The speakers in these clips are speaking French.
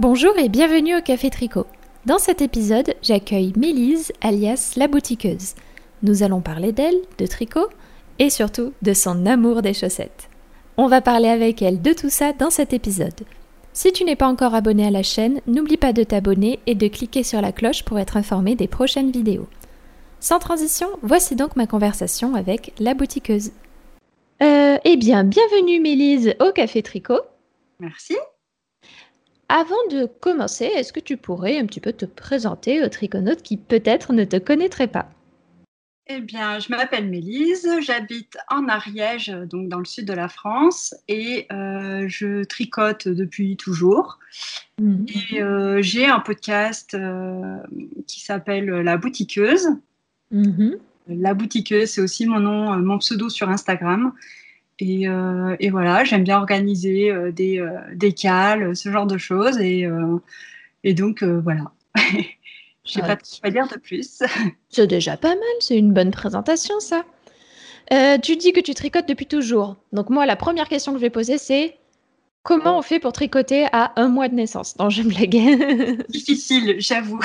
Bonjour et bienvenue au Café Tricot. Dans cet épisode, j'accueille Mélise, alias la boutiqueuse. Nous allons parler d'elle, de tricot et surtout de son amour des chaussettes. On va parler avec elle de tout ça dans cet épisode. Si tu n'es pas encore abonné à la chaîne, n'oublie pas de t'abonner et de cliquer sur la cloche pour être informé des prochaines vidéos. Sans transition, voici donc ma conversation avec la boutiqueuse. Euh, eh bien, bienvenue Mélise au Café Tricot. Merci. Avant de commencer, est-ce que tu pourrais un petit peu te présenter aux triconautes qui peut-être ne te connaîtraient pas? Eh bien, je m'appelle Mélise, j'habite en Ariège, donc dans le sud de la France, et euh, je tricote depuis toujours. Mhm. Et euh, j'ai un podcast euh, qui s'appelle La Boutiqueuse. Mhm. La Boutiqueuse, c'est aussi mon nom, mon pseudo sur Instagram. Euh, et, voilà, j'aime bien organiser euh, des, euh, des cales, ce genre de choses. Et, et donc, voilà. Je sais pas quoi dire de plus. C'est déjà pas mal, c'est une bonne présentation, ça. tu dis que tu tricotes depuis toujours. Donc moi, la première question que je vais poser, c'est comment on fait pour tricoter à un mois de naissance? Non, je blague. Difficile, j'avoue.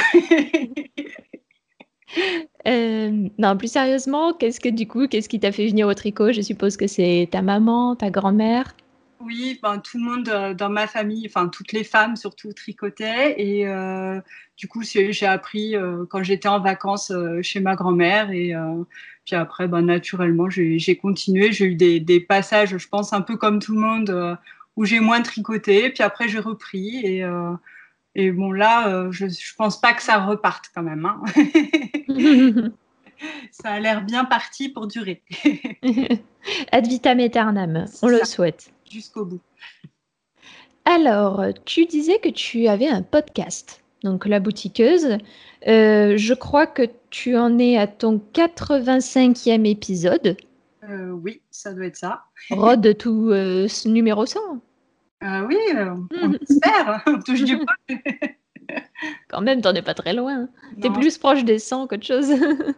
Euh, non, plus sérieusement, qu'est-ce que du coup, qu'est-ce qui t'a fait venir au tricot? Je suppose que c'est ta maman, ta grand-mère? Oui, ben, tout le monde euh, dans ma famille, enfin toutes les femmes surtout tricotaient. Et euh, du coup j'ai appris quand j'étais en vacances chez ma grand-mère. Et puis après ben, naturellement j'ai continué, j'ai eu des, des, passages je pense un peu comme tout le monde où j'ai moins tricoté. Puis après j'ai repris. Et et bon, là, euh, je ne pense pas que ça reparte quand même. Hein. ça a l'air bien parti pour durer. Ad vitam aeternam, on le souhaite. Jusqu'au bout. Alors, tu disais que tu avais un podcast, donc La Boutiqueuse. Euh, je crois que tu en es à ton 85e épisode. Euh, oui, ça doit être ça. Rod tout numéro 100. Ah oui, euh, on mhm. espère, on touche du bois. Quand même, t'en es pas très loin. T'es plus proche des 100 qu'autre chose.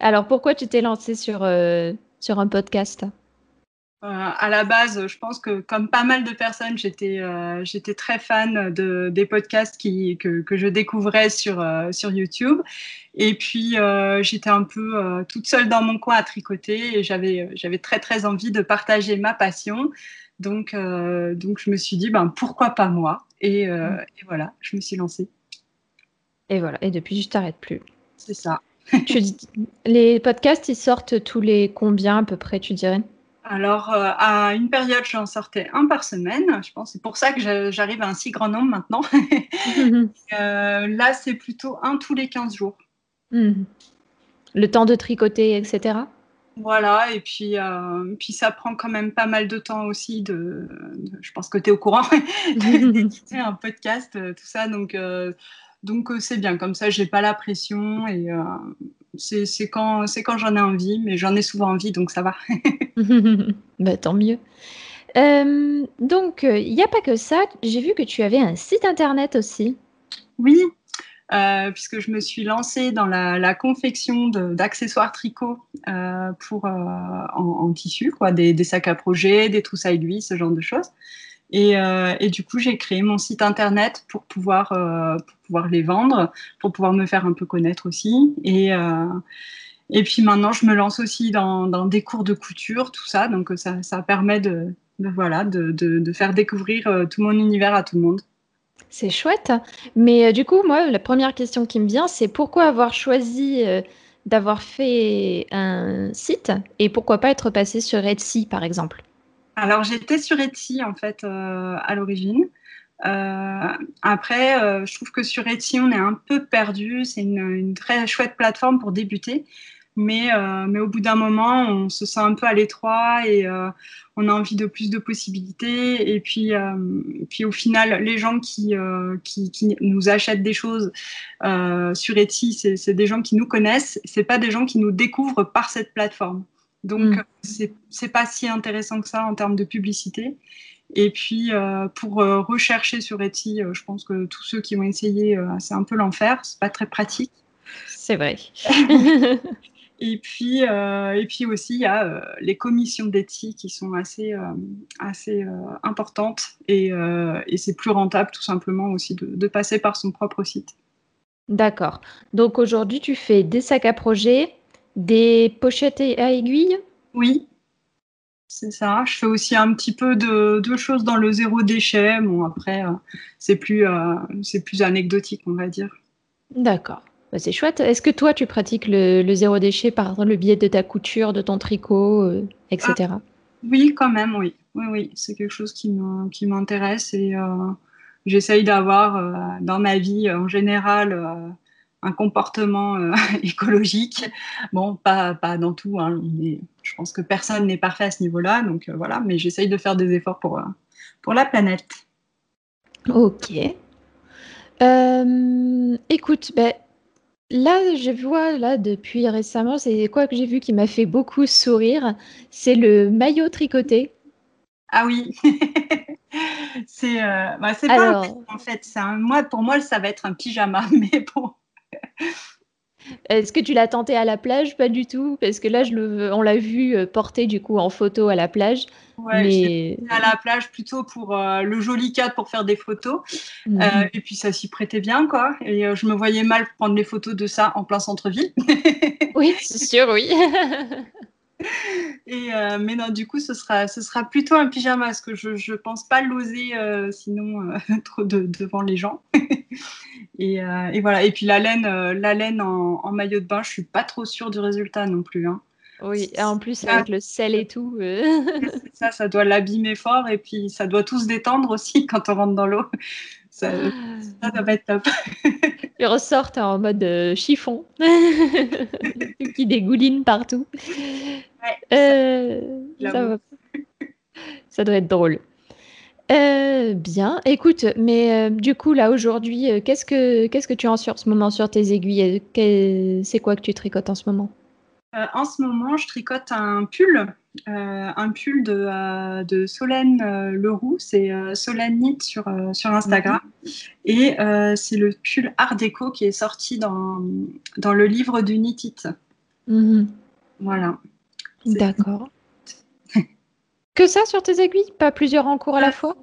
Alors, pourquoi tu t'es lancé sur, euh, sur un podcast? euh, à la base, je pense que comme pas mal de personnes, j'étais j'étais très fan de, des podcasts qui, que, que je découvrais sur, sur YouTube. Et puis, j'étais un peu toute seule dans mon coin à tricoter et j'avais j'avais très, très envie de partager ma passion. Donc, euh, donc je me suis dit, ben, pourquoi pas moi? Et, euh, mm. et, voilà, je me suis lancée. Et voilà, et depuis, je t'arrête plus. C'est ça. les podcasts, ils sortent tous les combien à peu près, tu dirais? Alors, euh, à une période, j'en sortais un par semaine. Je pense c'est pour ça que j'arrive à un si grand nombre maintenant. là, c'est plutôt un tous les 15 jours. Mm. Le temps de tricoter, etc. Voilà, et puis, euh, puis ça prend quand même pas mal de temps aussi de, je pense que tu es au courant, d'éditer un podcast, euh, tout ça, donc euh, donc c'est bien, comme ça j'ai pas la pression et c'est quand, quand j'en ai envie, mais j'en ai souvent envie, donc ça va. bah, tant mieux. donc il n'y a pas que ça, j'ai vu que tu avais un site internet aussi. Oui, euh, puisque je me suis lancée dans la, confection d'accessoires tricot euh, pour, euh, en, tissu, quoi, des, sacs à projet, des trousses à aiguilles, ce genre de choses. Et, du coup, j'ai créé mon site internet pour pouvoir, pour pouvoir les vendre, pour pouvoir me faire un peu connaître aussi. Et, et puis maintenant, je me lance aussi dans, des cours de couture, tout ça. Donc ça, ça permet de, voilà, de, de, faire découvrir tout mon univers à tout le monde. C'est chouette. Mais euh, du coup, moi, la première question qui me vient, c'est pourquoi avoir choisi euh, d'avoir fait un site et pourquoi pas être passé sur Etsy, par exemple? Alors, j'étais sur Etsy, en fait, euh, à l'origine. après, je trouve que sur Etsy, on est un peu perdu. C'est une, très chouette plateforme pour débuter. Mais, euh, mais au bout d'un moment, on se sent un peu à l'étroit et euh, on a envie de plus de possibilités. Et puis, euh, puis au final, les gens qui, qui, qui, nous achètent des choses sur Etsy, c'est des gens qui nous connaissent, c'est pas des gens qui nous découvrent par cette plateforme. Donc, mm. c'est pas si intéressant que ça en termes de publicité. Et puis, pour rechercher sur Etsy, je pense que tous ceux qui ont essayé, c'est un peu l'enfer, c'est pas très pratique. C'est vrai. Et puis, euh, et puis aussi, il y a euh, les commissions d'éthique qui sont assez, assez importantes et, et c'est plus rentable tout simplement aussi de, de passer par son propre site. D'accord. Donc aujourd'hui, tu fais des sacs à projet, des pochettes à aiguilles? Oui, c'est ça. Je fais aussi un petit peu de, choses dans le zéro déchet. Bon, après, euh, c'est plus, euh, c'est plus anecdotique, on va dire. D'accord. Bah, c'est chouette. Est-ce que toi, tu pratiques le, zéro déchet par le biais de ta couture, de ton tricot, euh, etc. Ah, oui, quand même, oui. Oui, oui. C'est quelque chose qui m'intéresse et j'essaye d'avoir dans ma vie en général un comportement euh, écologique. Bon, pas, pas dans tout, hein, mais je pense que personne n'est parfait à ce niveau-là, donc euh, voilà, mais j'essaye de faire des efforts pour, euh, pour la planète. Ok. écoute, ben, là, je vois, là, depuis récemment, c'est quoi que j'ai vu qui m'a fait beaucoup sourire, c'est le maillot tricoté. Ah oui C'est bah, pas en fait, un, moi, pour moi, ça va être un pyjama, mais bon. Est-ce que tu l'as tenté à la plage? Pas du tout, parce que là, je le, on l'a vu euh, porter du coup en photo à la plage. Ouais, mais... à la plage plutôt pour euh, le joli cadre pour faire des photos. Mhm. Euh, et puis ça s'y prêtait bien, quoi. Et je me voyais mal prendre les photos de ça en plein centre-ville. oui, c'est sûr, oui. Et, mais non, du coup, ce sera, ce sera plutôt un pyjama, parce que je ne pense pas l'oser sinon trop devant les gens. Et, et, voilà. Et puis la laine, la laine en, maillot de bain, je suis pas trop sûre du résultat non plus. Hein. Oui, et en plus avec le sel et tout. ça, ça doit l'abîmer fort et puis ça doit tout se détendre aussi quand on rentre dans l'eau. Ça, ça doit être top. Ils ressortent en mode chiffon, qui dégouline partout. Euh, ça, doit être drôle. Euh, bien, écoute, mais euh, du coup, là, aujourd'hui, qu'est-ce que qu'est-ce que tu as en ce moment sur tes aiguilles? C'est quoi que tu tricotes en ce moment? En ce moment, je tricote un pull, un pull de, de Solène Leroux, c'est Solène Knit sur, sur Instagram. Mhm. Et c'est le pull Art déco qui est sorti dans, dans le livre du Knit It. Mhm. Voilà. D'accord. Que ça sur tes aiguilles? Pas plusieurs encours à la fois?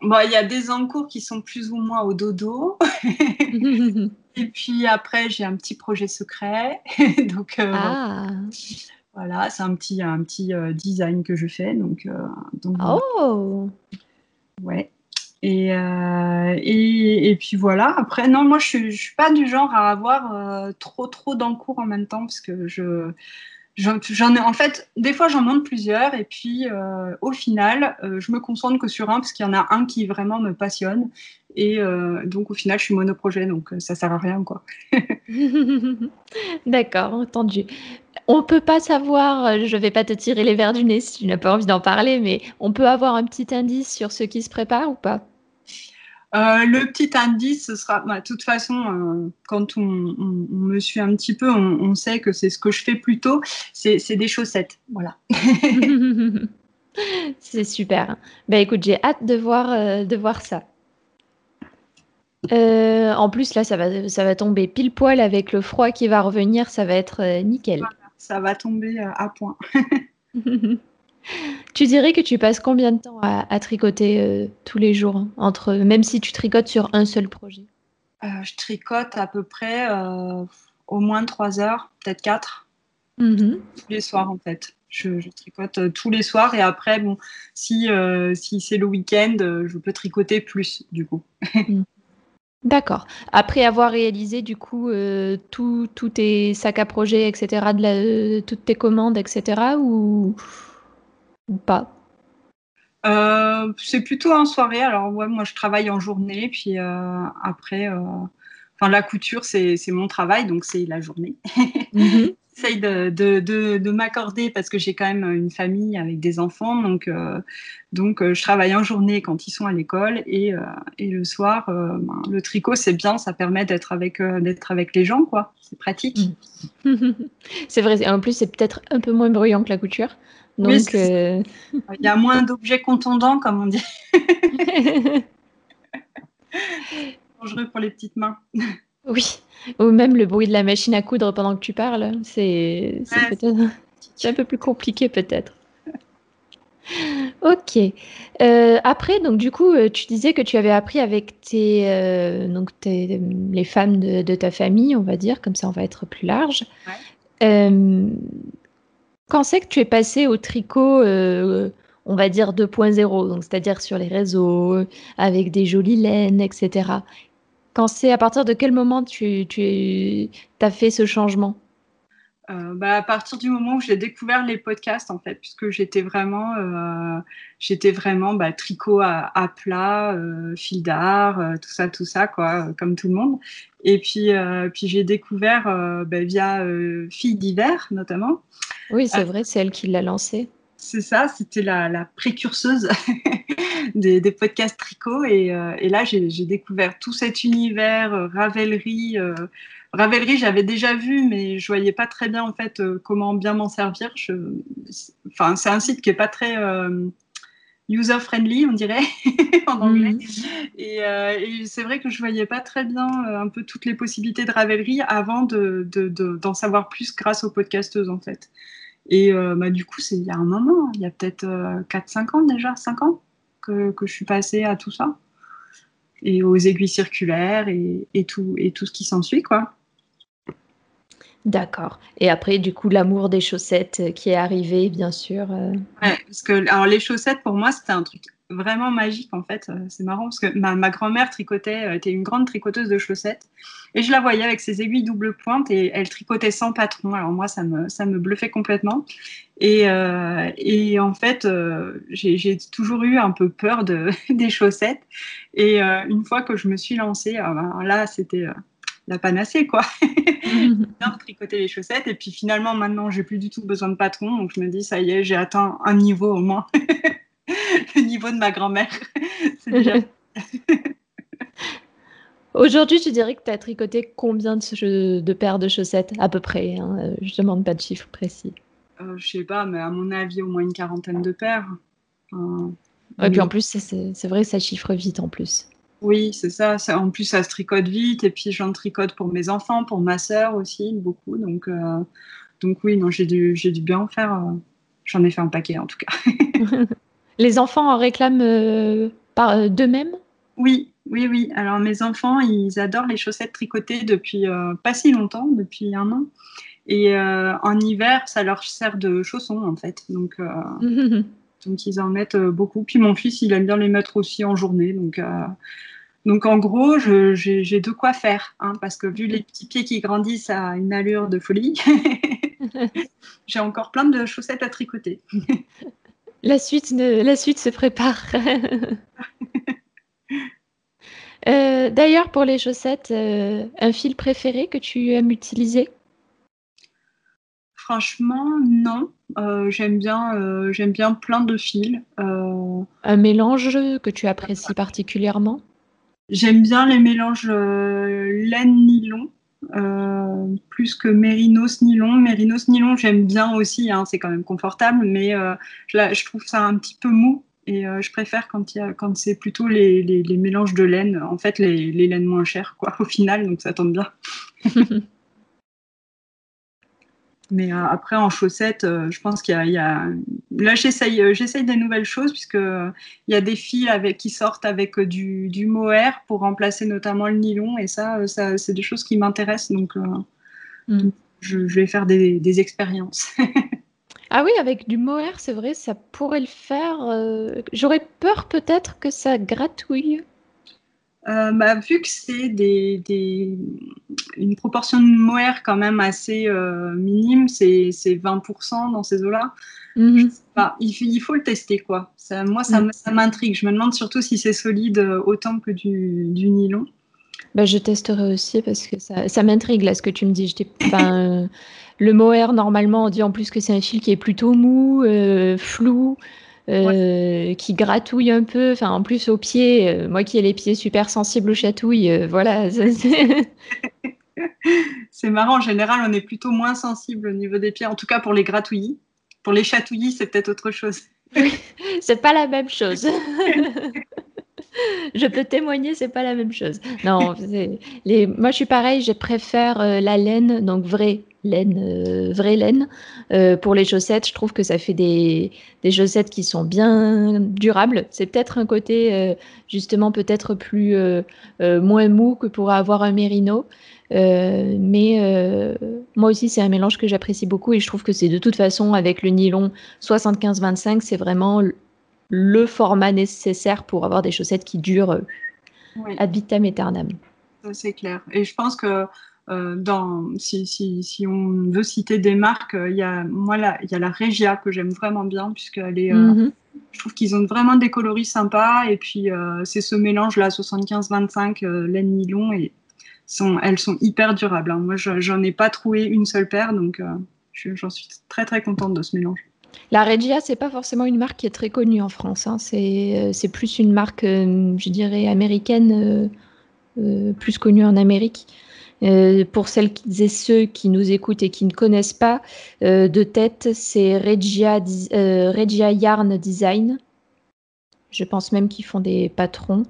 Bon, il y a des encours qui sont plus ou moins au dodo. Et puis après, j'ai un petit projet secret. donc, euh, ah. voilà, c'est un petit, un petit euh, design que je fais. Donc, euh, oh Ouais. Et, et, et, puis voilà. Après, non, moi, je ne suis, suis, pas du genre à avoir trop, trop d'encours en même temps parce que je J'en ai en fait, des fois j'en monte plusieurs et puis euh, au final, euh, je me concentre que sur un parce qu'il y en a un qui vraiment me passionne et euh, donc au final je suis monoprojet donc ça sert à rien quoi. D'accord, entendu. On peut pas savoir, je vais pas te tirer les verres du nez si tu n'as pas envie d'en parler, mais on peut avoir un petit indice sur ce qui se prépare ou pas? Euh, le petit indice, ce sera, bah, de toute façon, euh, quand on, me suit un petit peu, on, sait que c'est ce que je fais plutôt, c'est des chaussettes. Voilà. c'est super. Bah écoute, j'ai hâte de voir, euh, de voir ça. en plus, là, ça va, ça va tomber pile poil avec le froid qui va revenir, ça va être nickel. ça va tomber à point. Tu dirais que tu passes combien de temps à, tricoter euh, tous les jours, hein, entre, même si tu tricotes sur un seul projet? Euh, Je tricote à peu près euh, au moins trois heures, peut-être quatre, mm-hmm. tous les soirs en fait. Je, tricote tous les soirs et après, bon, si, si c'est le week-end, je peux tricoter plus du coup. Mm. D'accord. Après avoir réalisé du coup tous tes sacs à projet, etc., de toutes tes commandes, etc., ou ou pas euh, C'est plutôt en soirée. Alors, ouais, moi, je travaille en journée. Puis euh, après, euh, enfin, la couture, c'est mon travail, donc c'est la journée. Mm-hmm. J'essaye de, de, de, m'accorder parce que j'ai quand même une famille avec des enfants. Donc, donc je travaille en journée quand ils sont à l'école. Et, et, le soir, ben, le tricot, c'est bien. Ça permet d'être avec, d'être avec les gens, quoi. C'est pratique. Mm. c'est vrai. En plus, c'est peut-être un peu moins bruyant que la couture. Donc, euh, il y a moins d'objets contondants, comme on dit. Dangereux pour les petites mains. Oui, ou même le bruit de la machine à coudre pendant que tu parles, c'est un peu plus compliqué peut-être. Ok. Euh, après, donc du coup, euh, tu disais que tu avais appris avec tes, euh, donc les femmes de, ta famille, on va dire, comme ça on va être plus large. Quand c'est que tu es passé au tricot, on va dire 2.0, donc c'est-à-dire sur les réseaux, avec des jolies laines, etc. Quand c'est à partir de quel moment tu, tu as fait ce changement? Euh, bah, à partir du moment où j'ai découvert les podcasts, en fait, puisque j'étais vraiment, euh, j'étais vraiment bah, tricot à, plat, euh, fil d'art, tout ça, tout ça, quoi, comme tout le monde. Et puis, puis j'ai découvert bah, via Fille d'hiver, notamment. Oui, c'est vrai, c'est elle qui l'a lancé. C'est ça, c'était la, précurseuse des, podcasts tricot. Et, et là, j'ai découvert tout cet univers, Ravelry Ravelry, j'avais déjà vu, mais je voyais pas très bien en fait euh, comment bien m'en servir. Enfin, c'est un site qui est pas très euh, user friendly, on dirait en anglais. Mhm. Euh, et, c'est vrai que je voyais pas très bien un peu toutes les possibilités de Ravelry avant d'en savoir plus grâce aux podcasteuses en fait. Et bah, du coup, c'est il y a un moment, il y a peut-être 4-5 ans déjà, 5 ans que, que je suis passée à tout ça et aux aiguilles circulaires et, et, tout, et tout ce qui s'ensuit, quoi. D'accord. Et après, du coup, l'amour des chaussettes euh, qui est arrivé, bien sûr. Euh. Ouais, parce que alors les chaussettes pour moi c'était un truc vraiment magique en fait. Euh, c'est marrant parce que ma, grand-mère tricotait, était une grande tricoteuse de chaussettes et je la voyais avec ses aiguilles double pointe et elle tricotait sans patron. Alors moi ça me ça me bluffait complètement. Et, et en fait j'ai toujours eu un peu peur de des chaussettes et une fois que je me suis lancée, ah ben, là c'était la panacée, quoi. bien tricoter les chaussettes. Et puis finalement, maintenant, j'ai plus du tout besoin de patron. Donc je me dis, ça y est, j'ai atteint un niveau au moins. le niveau de ma grand-mère. C'est déjà. Aujourd'hui, tu dirais que tu as tricoté combien de, de, paires de chaussettes À peu près. Hein je demande pas de chiffre précis. Euh, je sais pas, mais à mon avis, au moins une quarantaine de paires. et puis en plus, c'est vrai, ça chiffre vite en plus. Oui, c'est ça. En plus, ça se tricote vite. Et puis, j'en tricote pour mes enfants, pour ma sœur aussi, beaucoup. Donc, euh, donc oui, non, j'ai dû, j'ai dû bien en faire. Euh, j'en ai fait un paquet, en tout cas. Les enfants en réclament euh, par d'eux-mêmes? Oui, oui, oui. Alors, mes enfants, ils adorent les chaussettes tricotées depuis pas si longtemps, depuis un an. Et en hiver, ça leur sert de chaussons, en fait. Donc, donc ils en mettent beaucoup. Puis mon fils, il aime bien les mettre aussi en journée. Donc, donc en gros, j'ai de quoi faire, hein, parce que vu les petits pieds qui grandissent à une allure de folie, j'ai encore plein de chaussettes à tricoter. la, suite la suite se prépare. Euh, d'ailleurs, pour les chaussettes, euh, un fil préféré que tu aimes utiliser? Franchement, non. Euh, j'aime bien, j'aime bien plein de fils. Un mélange que tu apprécies particulièrement? J'aime bien les mélanges euh, laine-nylon. Euh, plus que mérinos nylon. Mérinos nylon, j'aime bien aussi, hein, c'est quand même confortable, mais euh, je, trouve ça un petit peu mou et je préfère quand, quand c'est plutôt les, les, mélanges de laine, en fait les, les laines moins chères, quoi, au final, donc ça tombe bien. Mais euh, après, en chaussettes, euh, je pense qu'il y, a. Là, j'essaye, euh, j'essaye des nouvelles choses, puisqu'il y a des fils avec, qui sortent avec du, du, mohair pour remplacer notamment le nylon. Et ça, ça c'est des choses qui m'intéressent. Donc, mm. je, vais faire des, des expériences. ah oui, avec du mohair, c'est vrai, ça pourrait le faire. J'aurais peur peut-être que ça gratouille. Euh, bah, vu que c'est des, des, une proportion de mohair quand même assez euh, minime, c'est 20% dans ces eaux-là. Mhm. il, il, faut le tester, quoi. Ça, moi, ça, ça m'intrigue. Je me demande surtout si c'est solide euh, autant que du, du nylon. Bah, je testerai aussi parce que ça, ça m'intrigue là ce que tu me dis. Je le mohair, normalement, on dit en plus que c'est un fil qui est plutôt mou, flou. Euh, qui gratouille un peu. Enfin, en plus, aux pieds, euh, moi qui ai les pieds super sensibles aux chatouilles, euh, voilà. c'est marrant, en général, on est plutôt moins sensible au niveau des pieds, en tout cas pour les gratouillis. Pour les chatouillis, c'est peut-être autre chose. c'est pas la même chose. je peux témoigner, c'est pas la même chose. Non, les, moi je suis pareil, je préfère la laine, donc vraie laine, euh, vraie laine. Euh, pour les chaussettes, je trouve que ça fait des, des chaussettes qui sont bien durables. C'est peut-être un côté justement peut-être plus moins mou que pour avoir un mérino. mais moi aussi, c'est un mélange que j'apprécie beaucoup et je trouve que c'est de toute façon avec le nylon 75-25, c'est vraiment le format nécessaire pour avoir des chaussettes qui durent euh, ad vitam aeternam. C'est clair. Et je pense que euh, dans, si, si, si, on veut citer des marques, euh, il y a, moi, il y a la Regia que j'aime vraiment bien, puisqu'elle est, mhm. je trouve qu'ils ont vraiment des coloris sympas. Et puis, c'est ce mélange-là, 75-25, laine nylon, et sont, elles sont hyper durables. Hein. Moi, j'en ai pas trouvé une seule paire, donc j'en suis très, très contente de ce mélange. La Regia, c'est pas forcément une marque qui est très connue en France. Hein. Euh, c'est plus une marque, euh, je dirais, américaine, euh, plus connue en Amérique. Pour celles et ceux qui nous écoutent et qui ne connaissent pas, de tête, c'est Regia, Regia Yarn Design. Je pense même qu'ils font des patrons.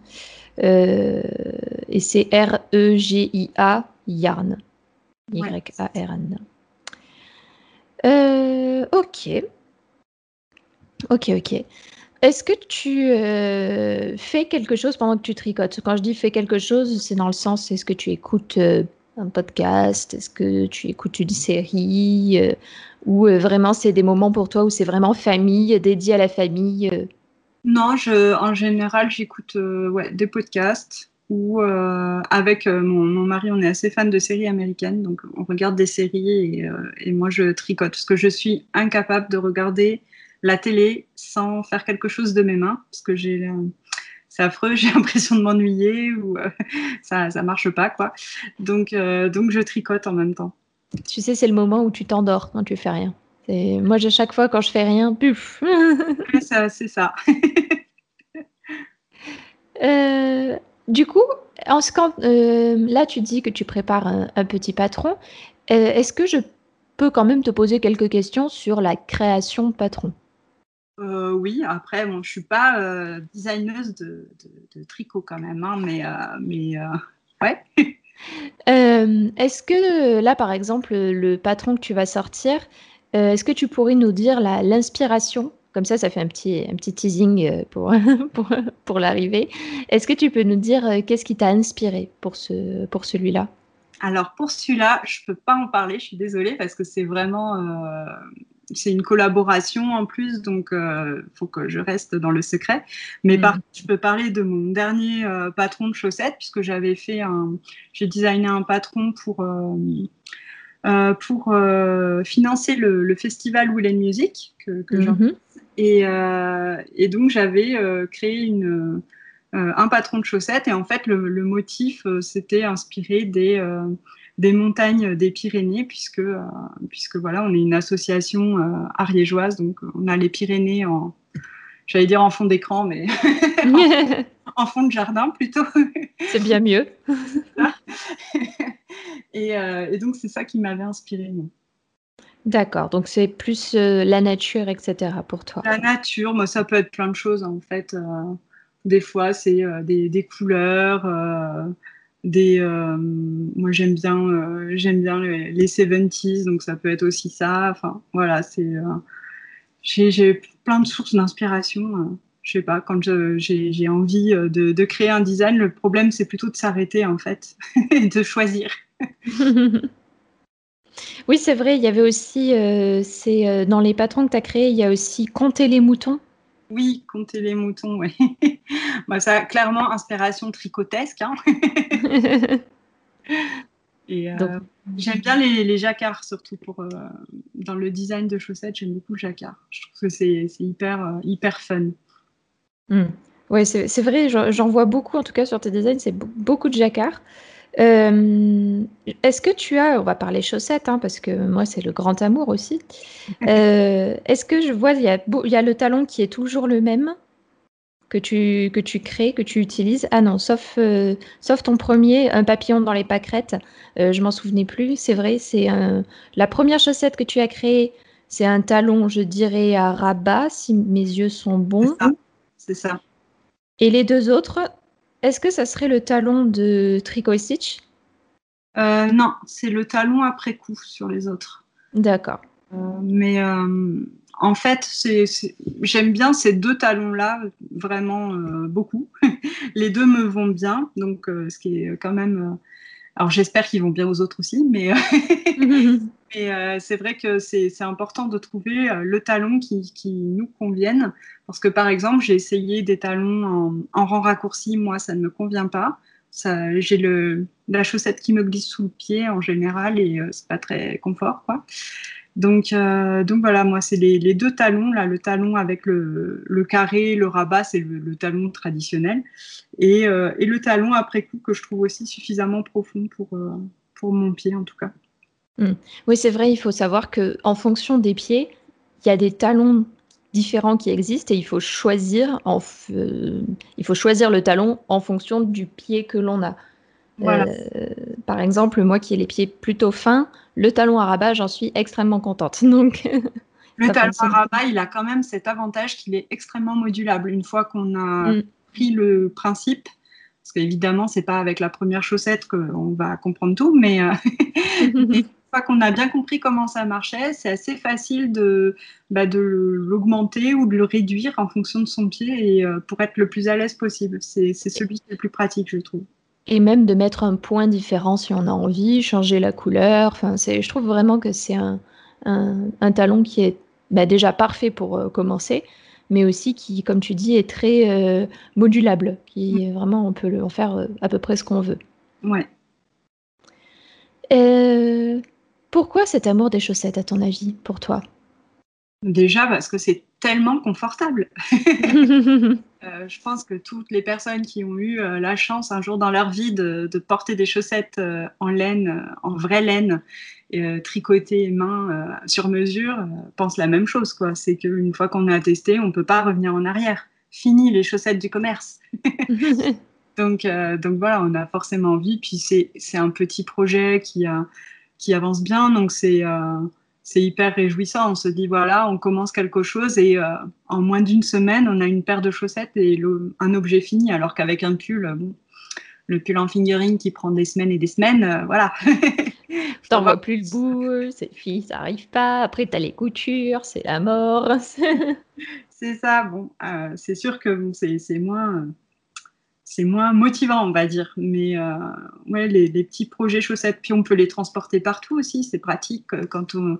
et c'est R-E-G-I-A Yarn. Y-A-R-N. ok. Ok, ok. Est-ce que tu euh, fais quelque chose pendant que tu tricotes? Quand je dis fais quelque chose, c'est dans le sens est-ce que tu écoutes euh, un podcast Est-ce que tu écoutes une série euh, Ou vraiment c'est des moments pour toi où c'est vraiment famille, dédié à la famille Non, je, en général, j'écoute des podcasts ou avec mon, mon, mari, on est assez fan de séries américaines, donc on regarde des séries et, et moi je tricote parce que je suis incapable de regarder la télé sans faire quelque chose de mes mains, parce que j'ai c'est affreux, j'ai l'impression de m'ennuyer ou euh, ça ça marche pas quoi. Donc euh, donc je tricote en même temps. Tu sais, c'est le moment où tu t'endors quand tu fais rien. Moi, à chaque fois quand je fais rien, puf. c'est ça. Euh, du coup, en là, tu dis que tu prépares un petit patron. Est-ce que je peux quand même te poser quelques questions sur la création patron? Euh, oui, après, bon, je suis pas euh, designeuse de, tricot quand même, hein, mais, euh, mais ouais. est-ce que là, par exemple, le patron que tu vas sortir, est-ce que tu pourrais nous dire l'inspiration? Comme ça, ça fait un petit, un petit teasing pour, pour, pour l'arrivée. Est-ce que tu peux nous dire qu'est-ce qui t'a inspiré pour, ce, pour celui-là? Alors pour celui-là, je peux pas en parler, je suis désolée parce que c'est vraiment c'est une collaboration en plus, donc il euh, faut que je reste dans le secret. Mais par mm. contre, je peux parler de mon dernier euh, patron de chaussettes, puisque j'avais fait un, j'ai designé un patron pour euh, pour financer le, festival Will Music que, que mm-hmm. et, et, donc j'avais créé une un patron de chaussettes et en fait le, le motif c'était inspiré des des montagnes des Pyrénées, puisque, euh, puisque voilà, on est une association euh, ariégeoise, donc on a les Pyrénées en, j'allais dire en fond d'écran, mais en, fond de jardin plutôt. c'est bien mieux. Euh, et, donc c'est ça qui m'avait inspiré. D'accord, donc c'est plus la nature, etc. pour toi. La nature, moi ça peut être plein de choses en fait. des fois c'est des, des, couleurs des euh, moi j'aime bien euh, j'aime bien les, 70s donc ça peut être aussi ça. Enfin voilà c'est euh, j'ai plein de sources d'inspiration je sais pas quand j'ai envie de, de, créer un design le problème c'est plutôt de s'arrêter en fait et de choisir. Oui c'est vrai il y avait aussi c'est dans les patrons que tu as créés il y a aussi compter les moutons oui, compter les moutons, oui. Moi, ça a clairement inspiration tricotesque. Hein. Et euh, j'aime bien les, les, jacquards, surtout pour, euh, dans le design de chaussettes, j'aime beaucoup le jacquard. Je trouve que c'est hyper, euh, hyper fun. Hmm. Oui, c'est vrai, j'en vois beaucoup, en tout cas sur tes designs, c'est beaucoup de jacquard. Euh, est-ce que tu as, on va parler chaussettes, hein, parce que moi c'est le grand amour aussi. Euh, est-ce que je vois, il y, a, il y a le talon qui est toujours le même que tu, que tu crées, que tu utilises? Ah non, sauf, euh, sauf ton premier, un papillon dans les pâquerettes. je m'en souvenais plus. C'est vrai, c'est la première chaussette que tu as créée. C'est un talon, je dirais, à rabat, si mes yeux sont bons. C'est ça. Et les deux autres, est-ce que ça serait le talon de Tricot Stitch? Non, c'est le talon après coup sur les autres. D'accord. mais en fait, j'aime bien ces deux talons-là vraiment beaucoup. les deux me vont bien, donc ce qui est quand même alors j'espère qu'ils vont bien aux autres aussi, mais, euh, euh, c'est vrai que c'est important de trouver euh, le talon qui, nous convienne. Parce que par exemple, j'ai essayé des talons en, rang raccourci, moi ça ne me convient pas. J'ai la chaussette qui me glisse sous le pied en général et c'est pas très confort. Quoi. Donc, euh, donc voilà, moi, c'est les, deux talons, là, le talon avec le, carré, le rabat, c'est le, talon traditionnel, euh, et, le talon après coup que je trouve aussi suffisamment profond pour, euh, pour mon pied, en tout cas. Hmm. Oui, c'est vrai, il faut savoir que en fonction des pieds, il y a des talons différents qui existent et il faut choisir, il faut choisir le talon en fonction du pied que l'on a. Euh, par exemple, moi qui ai les pieds plutôt fins, le talon à rabat, j'en suis extrêmement contente. Donc, le talon à rabat, il a quand même cet avantage qu'il est extrêmement modulable. Une fois qu'on a mm. pris le principe, parce qu'évidemment, c'est pas avec la première chaussette qu'on va comprendre tout, mais euh, une fois qu'on a bien compris comment ça marchait, c'est assez facile de, bah, de l'augmenter ou de le réduire en fonction de son pied et euh, pour être le plus à l'aise possible. C'est celui qui est le plus pratique, je trouve. Et même de mettre un point différent si on a envie, changer la couleur. Enfin, je trouve vraiment que c'est un, un, talon qui est bah, déjà parfait pour euh, commencer, mais aussi qui, comme tu dis, est très euh, modulable. Qui mm. vraiment, on peut en faire euh, à peu près ce qu'on veut. Ouais. pourquoi cet amour des chaussettes, à ton avis, pour toi? Déjà parce que c'est tellement confortable. Euh, je pense que toutes les personnes qui ont eu euh, la chance un jour dans leur vie de, porter des chaussettes euh, en laine, en vraie laine, tricotées main sur mesure, pensent la même chose. Quoi. C'est qu'une fois qu'on a testé, on ne peut pas revenir en arrière. Fini les chaussettes du commerce. donc, donc voilà, on a forcément envie. Puis c'est un petit projet qui, qui avance bien. Donc c'est c'est hyper réjouissant. On se dit, voilà, on commence quelque chose et euh, en moins d'une semaine, on a une paire de chaussettes et un objet fini. Alors qu'avec un pull, bon, le pull en fingering qui prend des semaines et des semaines, euh, voilà. T'en vois plus le bout, c'est fini, ça arrive pas. Après, tu as les coutures, c'est la mort. c'est ça, bon, euh, c'est sûr que c'est moins c'est moins motivant, on va dire. Mais euh, ouais, les, petits projets chaussettes, puis on peut les transporter partout aussi. C'est pratique euh, quand on,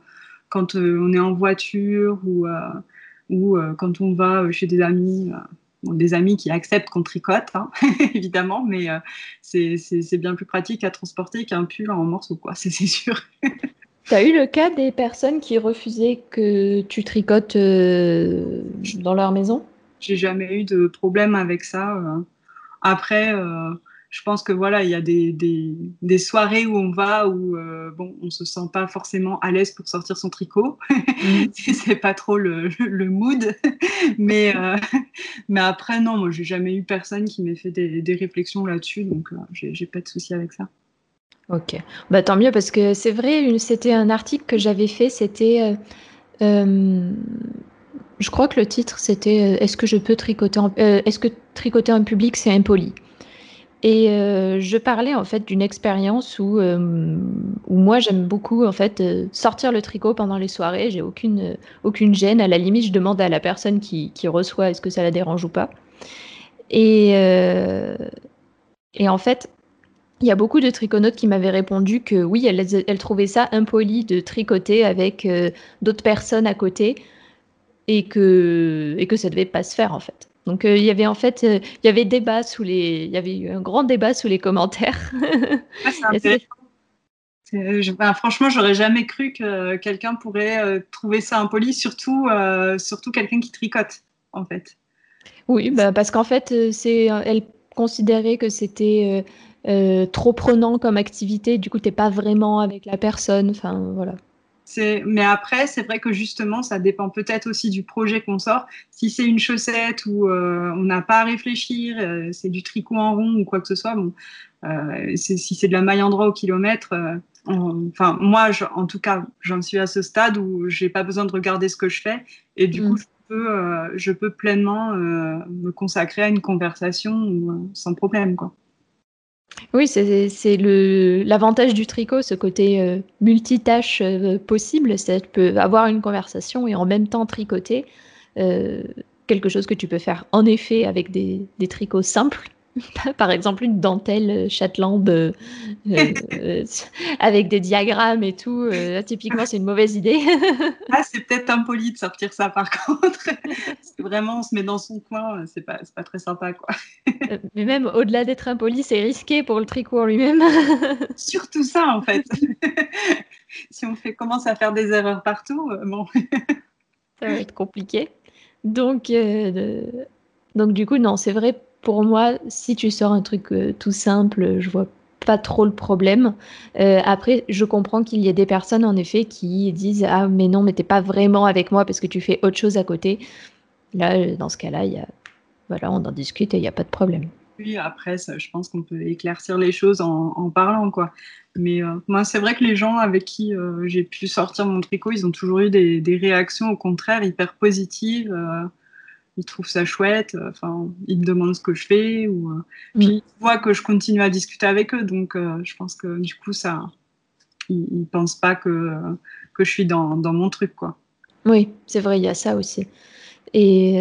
quand euh, on est en voiture ou, ou quand on va chez des amis. des amis qui acceptent qu'on tricote, hein, évidemment, mais c'est bien plus pratique à transporter qu'un pull en morceaux, quoi, c'est sûr. tu as eu le cas des personnes qui refusaient que tu tricotes dans leur maison? J'ai jamais eu de problème avec ça. Après, euh, je pense que voilà, il y a des, des, soirées où on va où euh, bon, on se sent pas forcément à l'aise pour sortir son tricot. Mm. c'est pas trop le, le mood. mais, euh, mais après, non, moi, j'ai jamais eu personne qui m'ait fait des, des réflexions là-dessus, donc j'ai pas de souci avec ça. Ok, bah tant mieux parce que c'est vrai, c'était un article que j'avais fait, c'était je crois que le titre c'était euh, Est-ce que je peux tricoter en, euh, Est-ce que tricoter en public c'est impoli? Et euh, je parlais en fait d'une expérience où, où moi j'aime beaucoup en fait sortir le tricot pendant les soirées. J'ai aucune aucune gêne. À la limite, je demande à la personne qui, qui reçoit est-ce que ça la dérange ou pas. Et et en fait, il y a beaucoup de triconautes qui m'avaient répondu que oui, elles, elles, trouvaient ça impoli de tricoter avec d'autres personnes à côté et que, et que ça devait pas se faire en fait. Donc euh, il y avait en fait, euh, il y avait débat sous les, il y avait eu un grand débat sous les commentaires. Ah, franchement, j'aurais jamais cru que quelqu'un pourrait euh, trouver ça impoli, surtout, surtout quelqu'un qui tricote, en fait. Oui, bah, parce qu'en fait, c'est, elle considérait que c'était trop prenant comme activité. Du coup, t'es pas vraiment avec la personne. Enfin, voilà. Mais après, c'est vrai que justement, ça dépend peut-être aussi du projet qu'on sort. Si c'est une chaussette où euh, on n'a pas à réfléchir, euh, c'est du tricot en rond ou quoi que ce soit, bon, euh, si c'est de la maille en droit au kilomètre, enfin, moi, en tout cas, j'en suis à ce stade où j'ai pas besoin de regarder ce que je fais et du coup, mm. je peux, je peux pleinement me consacrer à une conversation sans problème. Quoi. Oui, c'est l'avantage du tricot, ce côté multitâche possible. C'est tu peux avoir une conversation et en même temps tricoter. quelque chose que tu peux faire en effet avec des tricots simples Par exemple, une dentelle euh, Shetland euh, euh, avec des diagrammes et tout. typiquement, c'est une mauvaise idée. ah, c'est peut-être impoli de sortir ça par contre. Parce que vraiment, on se met dans son coin, c'est pas, pas très sympa. quoi. Mais même au-delà d'être impoli, c'est risqué pour le tricot lui-même. Surtout ça, en fait. si on fait, commence à faire des erreurs partout, bon. ça va être compliqué. Donc, donc du coup, non, c'est vrai pour moi, si tu sors un truc euh, tout simple, je vois pas trop le problème. Euh, après, je comprends qu'il y ait des personnes en effet qui disent ah mais non mais t'es pas vraiment avec moi parce que tu fais autre chose à côté. Là, euh, dans ce cas-là, voilà, on en discute et il n'y a pas de problème. Oui, après, je pense qu'on peut éclaircir les choses en, parlant, quoi. Mais moi, c'est vrai que les gens avec qui j'ai pu sortir mon tricot, ils ont toujours eu des réactions, au contraire, hyper positives ils trouvent ça chouette. Euh, enfin, ils me demandent ce que je fais ou euh, mm. puis ils voient que je continue à discuter avec eux. Donc, euh, je pense que du coup, ça, ils, ne pensent pas que que je suis dans, dans mon truc, quoi. Oui, c'est vrai, il y a ça aussi. Et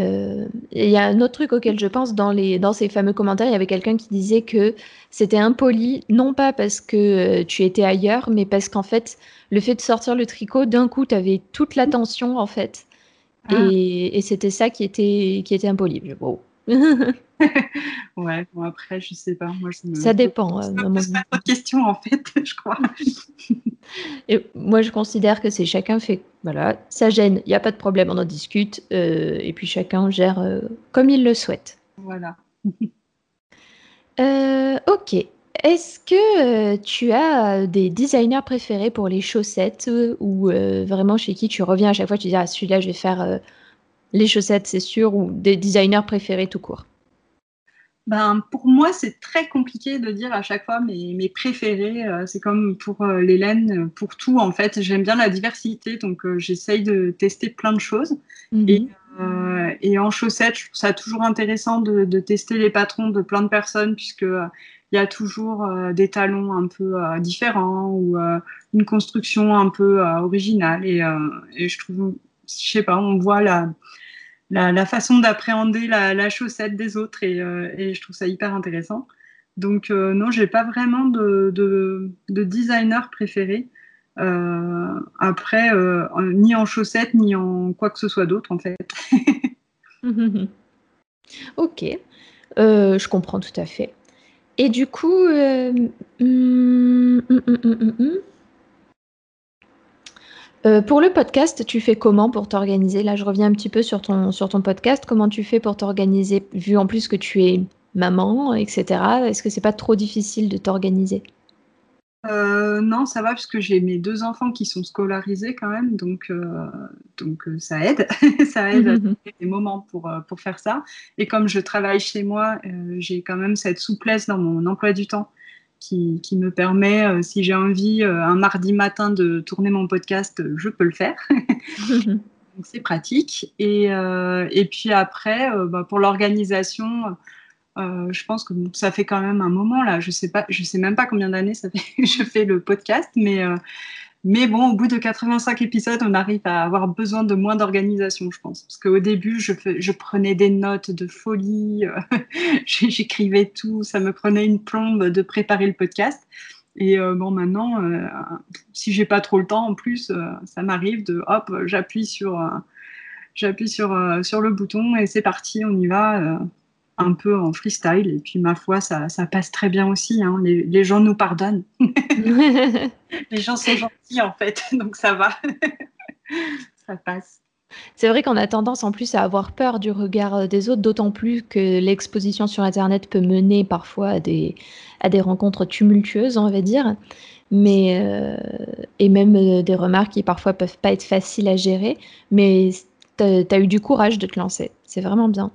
il y a un autre truc auquel je pense dans, les, dans ces fameux commentaires, il y avait quelqu'un qui disait que c'était impoli, non pas parce que tu étais ailleurs, mais parce qu'en fait, le fait de sortir le tricot, d'un coup, tu avais toute l'attention, en fait. Ah. Et, c'était ça qui était, qui était impoli. ouais, bon après, je sais pas. Moi, Ça dépend. C'est euh, pas de question en fait, je crois. et moi, je considère que c'est chacun fait. Voilà, ça gêne, il n'y a pas de problème, on en discute. Euh, et puis chacun gère euh, comme il le souhaite. Voilà. ok. Est-ce que, tu as, des designers préférés pour les chaussettes, ou vraiment chez qui tu reviens à chaque fois, tu dis: «Ah celui-là je vais faire, les chaussettes c'est sûr» ou des designers préférés tout court? Ben, pour moi, c'est très compliqué de dire à chaque fois mes mes préférés, c'est comme pour, les laines, pour tout en fait. J'aime bien la diversité donc j'essaye de tester plein de choses mmh et et en chaussettes, je trouve ça toujours intéressant de de tester les patrons de plein de personnes puisque, il y a toujours euh, des talons un peu euh, différents ou euh, une construction un peu originale. Et, je trouve, je sais pas, on voit la, la, façon d'appréhender la, chaussette des autres et, je trouve ça hyper intéressant. Donc non, j'ai pas vraiment de, de, designer préféré. après, ni en chaussettes, ni en quoi que ce soit d'autre, en fait. ok, je comprends tout à fait. Et du coup, euh, hum, hum, hum, euh, pour le podcast, tu fais comment pour t'organiser? Là, je reviens un petit peu sur ton, sur ton podcast. Comment tu fais pour t'organiser, vu en plus que tu es maman, etc. Est-ce que c'est pas trop difficile de t'organiser? Euh, non, ça va puisque j'ai mes deux enfants qui sont scolarisés quand même, donc, euh, donc euh, ça aide. ça aide à des moments pour, pour faire ça. Et comme je travaille chez moi, j'ai quand même cette souplesse dans mon emploi du temps qui, qui me permet, si j'ai envie, un mardi matin de tourner mon podcast, je peux le faire. donc c'est pratique. Et, et puis après, bah, pour l'organisation, euh, je pense que ça fait quand même un moment là. Je sais pas, je sais même pas combien d'années ça fait que je fais le podcast, mais euh, mais bon, au bout de 85 épisodes, on arrive à avoir besoin de moins d'organisation, je pense. Parce qu'au début, je, je, prenais des notes de folie, euh, j'écrivais tout, ça me prenait une plombe de préparer le podcast. Et bon, maintenant, si j'ai pas trop le temps, en plus, ça m'arrive de hop, j'appuie sur, j'appuie sur, sur le bouton et c'est parti, on y va un peu en freestyle. Et puis, ma foi, ça, ça passe très bien aussi. Hein. Les, les, gens nous pardonnent. les gens sont gentils, en fait. Donc, ça va. ça passe. C'est vrai qu'on a tendance en plus à avoir peur du regard des autres, d'autant plus que l'exposition sur Internet peut mener parfois à des, à des rencontres tumultueuses, on va dire. Mais, euh, et même euh, des remarques qui parfois peuvent pas être faciles à gérer. Mais tu as, as eu du courage de te lancer. C'est vraiment bien.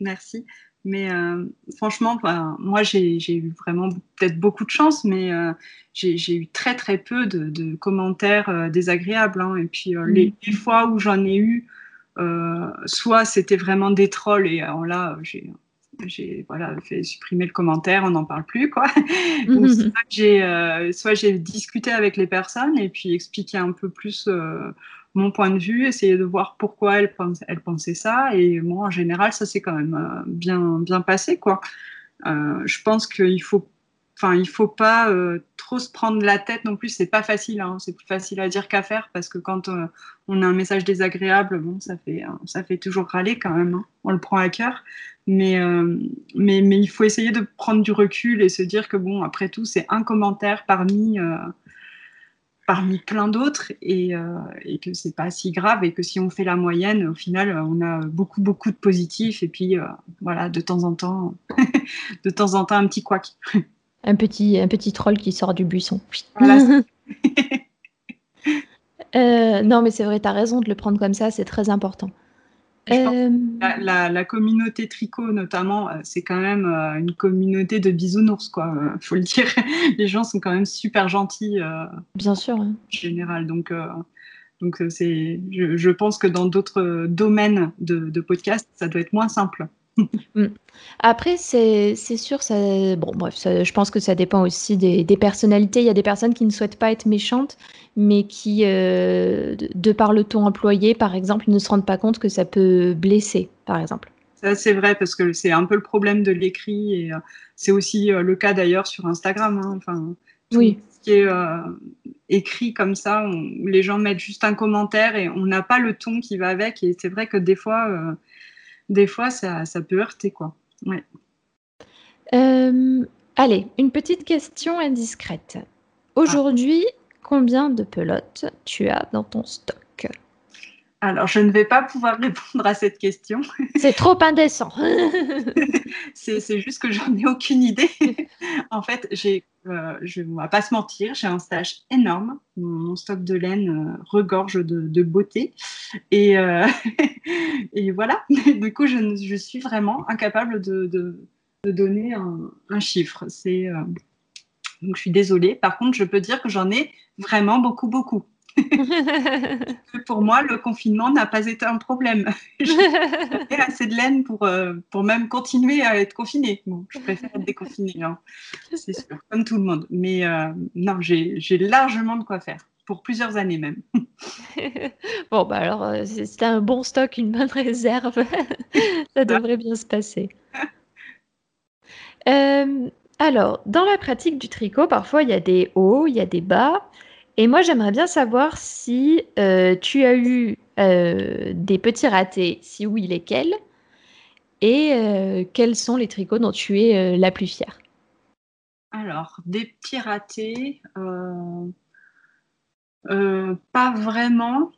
Merci. Mais euh, franchement, moi, j'ai eu vraiment peut-être beaucoup de chance, mais euh, j'ai eu très, très peu de, commentaires euh, désagréables. Hein. Et puis, les, fois où j'en ai eu, soit c'était vraiment des trolls et là, j'ai voilà, fait supprimer le commentaire, on n'en parle plus. Quoi. soit j'ai discuté avec les personnes et puis expliqué un peu plus mon point de vue, essayer de voir pourquoi elles, pensaient ça. Et moi, en général, ça s'est quand même bien, bien passé. Quoi. je pense qu'il faut faut pas euh, trop se prendre la tête non plus. C'est pas facile. Hein. C'est plus facile à dire qu'à faire parce que quand euh, on a un message désagréable, bon, ça fait, ça fait toujours râler quand même. Hein. On le prend à cœur. Mais, euh, mais, mais, il faut essayer de prendre du recul et se dire que bon, après tout, c'est un commentaire parmi parmi plein d'autres et, et, que c'est pas si grave et que si on fait la moyenne, au final, on a beaucoup beaucoup de positifs et puis voilà, de temps en temps, de temps en temps un petit couac. Un petit, un petit troll qui sort du buisson. Euh, non, mais c'est vrai, tu as raison de le prendre comme ça, c'est très important. Euh, la, communauté tricot, notamment, euh, c'est quand même une communauté de bisounours, quoi. faut le dire. Les gens sont quand même super gentils. Bien sûr. En général. Donc, donc c'est, je, pense que dans d'autres domaines de, de podcast, ça doit être moins simple. Mm. Après, c'est sûr, ça, bon, bref, je pense que ça dépend aussi des, personnalités. Il y a des personnes qui ne souhaitent pas être méchantes, mais qui, euh, de, par le ton employé, par exemple, ne se rendent pas compte que ça peut blesser, par exemple. Ça, c'est vrai, parce que c'est un peu le problème de l'écrit, et euh, c'est aussi euh, le cas d'ailleurs sur Instagram. Hein. enfin, oui. Ce qui est écrit comme ça, les gens mettent juste un commentaire et on n'a pas le ton qui va avec, et c'est vrai que des fois des fois, ça, peut heurter, quoi. Euh, allez, une petite question indiscrète. Aujourd'hui, combien de pelotes tu as dans ton stock? Alors, je ne vais pas pouvoir répondre à cette question. C'est trop indécent. c'est juste que j'en ai aucune idée. en fait, j'ai, euh, je ne vais pas se mentir, j'ai un stage énorme. Mon, stock de laine euh, regorge de, beauté. Et, euh, et, voilà. Du coup, je, je, suis vraiment incapable de, de, donner un, un chiffre. C'est, donc, je suis désolée. Par contre, je peux dire que j'en ai vraiment beaucoup, beaucoup. Pour moi, le confinement n'a pas été un problème. J'ai assez de laine pour, euh, pour même continuer à être confinée. Bon, je préfère être déconfinée, hein. c'est sûr, comme tout le monde. Mais euh, non, j'ai largement de quoi faire, pour plusieurs années même. bon, bah alors, euh, c'est un bon stock, une bonne réserve. Ça devrait bien se passer. alors, dans la pratique du tricot, parfois il y a des hauts, il y a des bas. Et moi, j'aimerais bien savoir si euh, tu as eu euh, des petits ratés, si oui, lesquels, et euh, quels sont les tricots dont tu es la plus fière? Alors, des petits ratés, pas vraiment,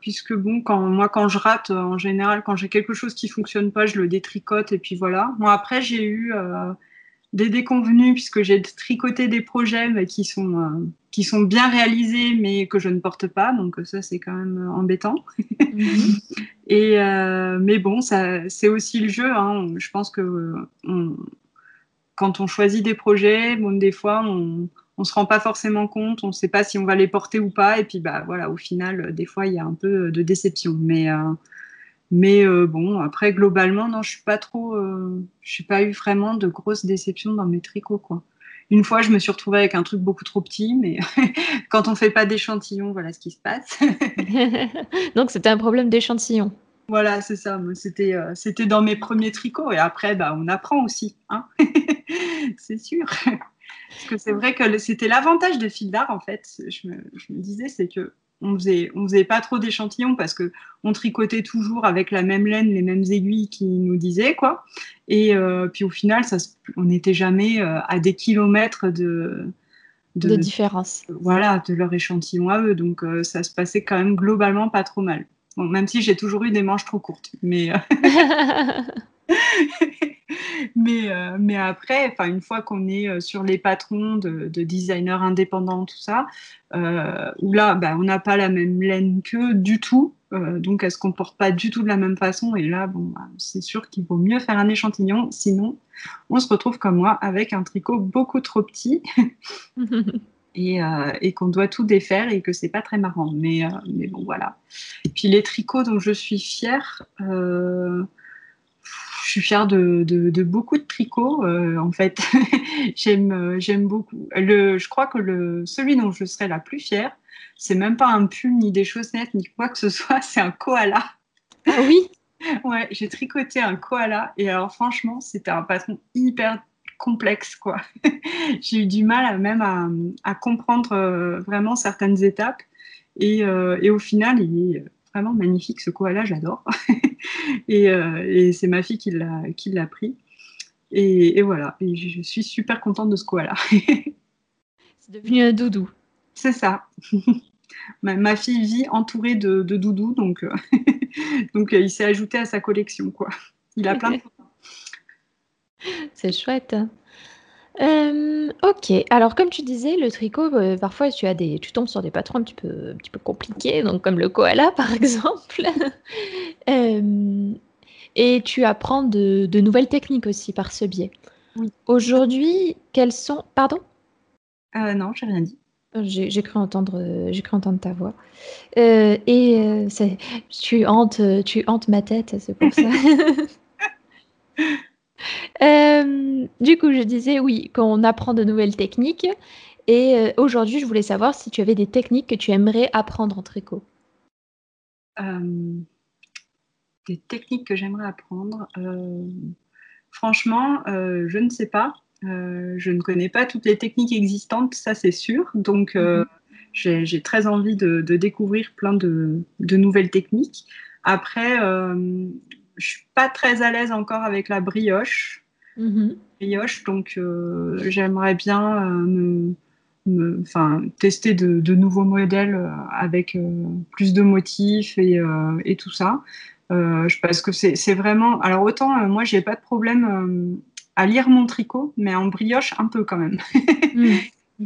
puisque bon, moi, quand je rate, en général, quand j'ai quelque chose qui fonctionne pas, je le détricote et puis voilà. Moi, après, j'ai eu des déconvenus puisque j'ai tricoté des projets qui sont euh, qui sont bien réalisés mais que je ne porte pas. Donc ça c'est quand même euh, embêtant. Mhm. et euh, mais bon ça c'est aussi le jeu hein. je pense que quand on choisit des projets bon des fois on on se rend pas forcément compte. On ne sait pas si on va les porter ou pas. Et puis bah voilà au final des fois il y a un peu de déception. Mais mais euh, bon, après, globalement, non, je suis pas trop. Euh, je suis pas eu vraiment de grosses déceptions dans mes tricots, quoi. Une fois, je me suis retrouvée avec un truc beaucoup trop petit, mais quand on fait pas d'échantillon, voilà ce qui se passe. Donc, c'était un problème d'échantillon. Voilà, c'est ça. C'était, euh, c'était dans mes premiers tricots. Et après, bah, on apprend aussi. Hein c'est sûr. Parce que c'est vrai que c'était l'avantage de fil d'art, en fait. Je me, je me disais, c'est que on faisait, on faisait pas trop d'échantillons parce que on tricotait toujours avec la même laine, les mêmes aiguilles qui nous disaient quoi. Et euh, puis au final, ça, on n'était jamais euh, à des kilomètres de, de, différence. Voilà, de leur échantillon à eux. Donc euh, ça se passait quand même globalement pas trop mal. Bon, même si j'ai toujours eu des manches trop courtes, mais. mais, euh, mais après, une fois qu'on est euh, sur les patrons de, designers indépendants, tout ça, euh, où là, bah, on n'a pas la même laine qu'eux du tout, donc elle se comporte pas du tout de la même façon. Et là, bon, bah, c'est sûr qu'il vaut mieux faire un échantillon, sinon on se retrouve comme moi avec un tricot beaucoup trop petit. et, et qu'on doit tout défaire et que c'est pas très marrant. Mais, mais bon, voilà. Puis les tricots dont je suis fière, je suis fière de, de, beaucoup de tricots, en fait. j'aime, j'aime beaucoup. Le, je crois que le, celui dont je serais la plus fière, c'est même pas un pull, ni des chaussettes, ni quoi que ce soit, c'est un koala. Ah oui? Ouais, j'ai tricoté un koala et alors franchement, c'était un patron hyper complexe quoi. j'ai eu du mal même à, comprendre euh, vraiment certaines étapes euh, et, au final, il est vraiment magnifique ce koala, j'adore. Euh, et, c'est ma fille qui l'a pris. Et, voilà, et je suis super contente de ce koala. c'est devenu un doudou. C'est ça. ma, fille vit entourée de, de doudous, donc, euh, donc euh, il s'est ajouté à sa collection. Quoi. Il a plein de C'est chouette. Euh, ok, alors comme tu disais, le tricot, parfois tu as des, tu tombes sur des patrons un petit peu, un petit peu compliqués, donc comme le koala par exemple. et tu apprends de, de, nouvelles techniques aussi par ce biais. Oui. Aujourd'hui, quelles sont, pardon? Non, j'ai rien dit. J'ai cru entendre, j'ai cru entendre ta voix. Euh, et euh, tu hantes, tu hantes ma tête, c'est pour ça. Euh, du coup, je disais oui, qu'on apprend de nouvelles techniques. Et aujourd'hui, je voulais savoir si tu avais des techniques que tu aimerais apprendre en tricot. des techniques que j'aimerais apprendre. franchement, je ne sais pas. Euh, je ne connais pas toutes les techniques existantes, ça c'est sûr. Donc euh, mhm. j'ai très envie de, découvrir plein de, nouvelles techniques. Après, euh, je suis pas très à l'aise encore avec la brioche. Mhm. Brioche, donc j'aimerais bien tester de, nouveaux modèles avec plus de motifs et, et tout ça. parce que c'est vraiment. Alors autant moi j'ai pas de problème à lire mon tricot, mais en brioche un peu quand même.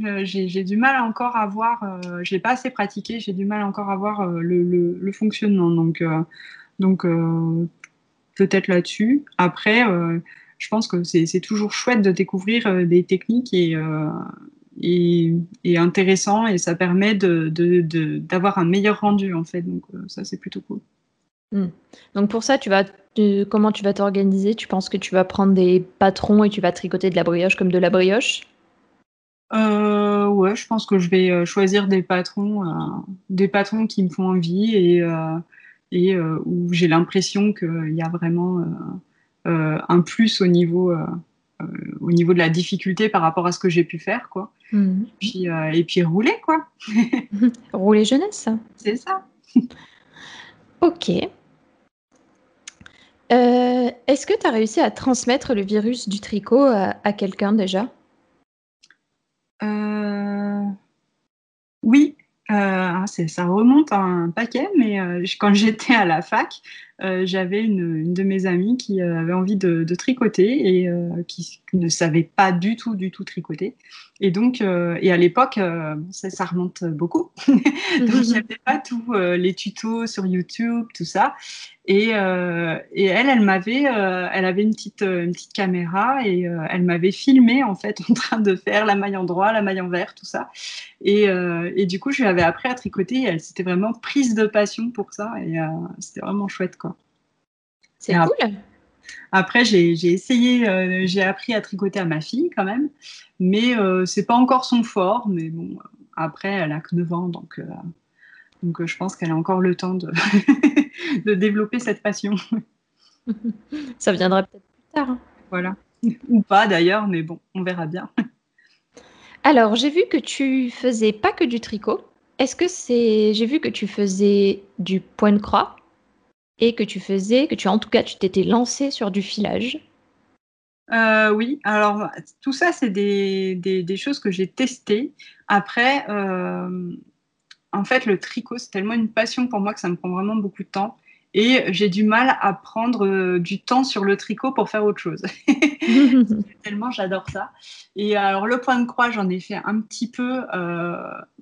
Euh, j'ai du mal encore à voir, euh, je l'ai pas assez pratiqué, j'ai du mal encore à voir euh, le, fonctionnement. Donc, donc peut-être là-dessus. Après, je pense que c'est toujours chouette de découvrir des techniques et, et, intéressant et ça permet d'avoir de, un meilleur rendu en fait. Donc ça, c'est plutôt cool. Mm. Donc pour ça, tu vas comment tu vas t'organiser? Tu penses que tu vas prendre des patrons et tu vas tricoter de la brioche comme de la brioche? Euh, Ouais, je pense que je vais euh, choisir des patrons, euh, des patrons qui me font envie et, et où j'ai l'impression qu'il y a vraiment un plus au niveau, au niveau de la difficulté par rapport à ce que j'ai pu faire, quoi. Mm. Puis, et puis rouler, quoi. rouler jeunesse. C'est ça. ok. Euh, est-ce que tu as réussi à transmettre le virus du tricot à, quelqu'un déjà? Euh, Oui, euh, ah, ça remonte à un paquet, mais quand j'étais à la fac, j'avais une, de mes amies qui avait envie de, tricoter et qui, ne savait pas du tout, du tout tricoter. Et donc, et à l'époque, ça, remonte beaucoup. donc, il n'y pas tous les tutos sur YouTube, tout ça. Et, euh, et, elle, elle m'avait, euh, elle avait une petite, euh, une petite caméra et elle m'avait filmé en fait en train de faire la maille en droit, la maille en vert, tout ça. Et, et du coup, je lui avais appris à tricoter. Et elle s'était vraiment prise de passion pour ça et c'était vraiment chouette quoi. C'est cool. Après, j'ai essayé, j'ai appris à tricoter à ma fille quand même, mais c'est pas encore son fort. Mais bon, après, elle a que 9 ans, donc donc euh, je pense qu'elle a encore le temps de, de développer cette passion. Ça viendra peut-être plus tard. Hein. Voilà. Ou pas d'ailleurs, mais bon, on verra bien. Alors, j'ai vu que tu faisais pas que du tricot. Est-ce que c'est. J'ai vu que tu faisais du point de croix et que tu faisais, que tu en tout cas, tu t'étais lancé sur du filage. Euh, oui, alors tout ça, c'est des, choses que j'ai testées. Après, euh, en fait, le tricot, c'est tellement une passion pour moi que ça me prend vraiment beaucoup de temps. Et j'ai du mal à prendre euh, du temps sur le tricot pour faire autre chose. tellement j'adore ça. Et alors, le point de croix, j'en ai fait un petit peu. Il euh,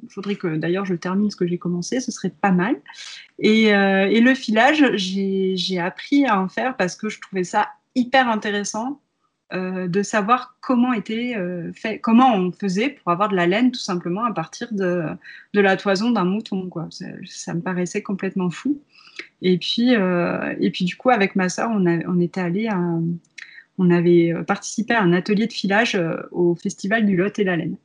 faudrait que d'ailleurs je termine ce que j'ai commencé, ce serait pas mal. Et, euh, et le filage, j'ai appris à en faire parce que je trouvais ça hyper intéressant de savoir comment était fait, comment on faisait pour avoir de la laine tout simplement à partir de, de la toison d'un mouton. Quoi. Ça, ça, me paraissait complètement fou. Et puis, et puis du coup, avec ma soeur, on, on était allé à, on avait participé à un atelier de filage au festival du Lot et la laine.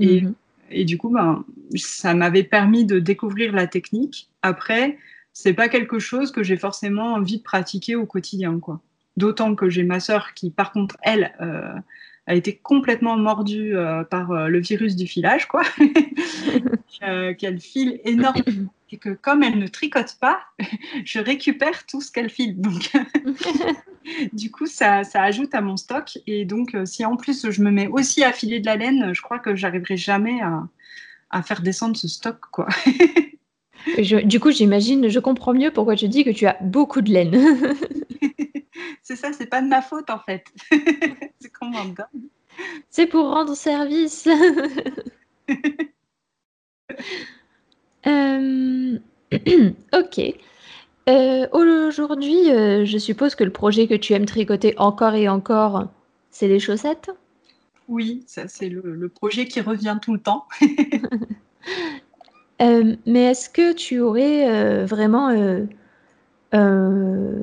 Et, mhm. et du coup, ben, ça m'avait permis de découvrir la technique. Après, c'est pas quelque chose que j'ai forcément envie de pratiquer au quotidien, quoi. D'autant que j'ai ma sœur qui, par contre, elle, euh, a été complètement mordue euh, par euh, le virus du filage, quoi. qu'elle file énormément. Et que comme elle ne tricote pas, je récupère tout ce qu'elle file. Donc, du coup, ça, ça, ajoute à mon stock. Et donc, si en plus je me mets aussi à filer de la laine, je crois que j'arriverai jamais à, à faire descendre ce stock, quoi du coup, j'imagine, je comprends mieux pourquoi tu dis que tu as beaucoup de laine. C'est ça, c'est pas de ma faute en fait. c'est comment C'est pour rendre service. Euh, ok. Euh, aujourd'hui, euh, je suppose que le projet que tu aimes tricoter encore et encore, c'est les chaussettes? Oui, ça c'est le, projet qui revient tout le temps. Mais est-ce que tu aurais, vraiment, euh,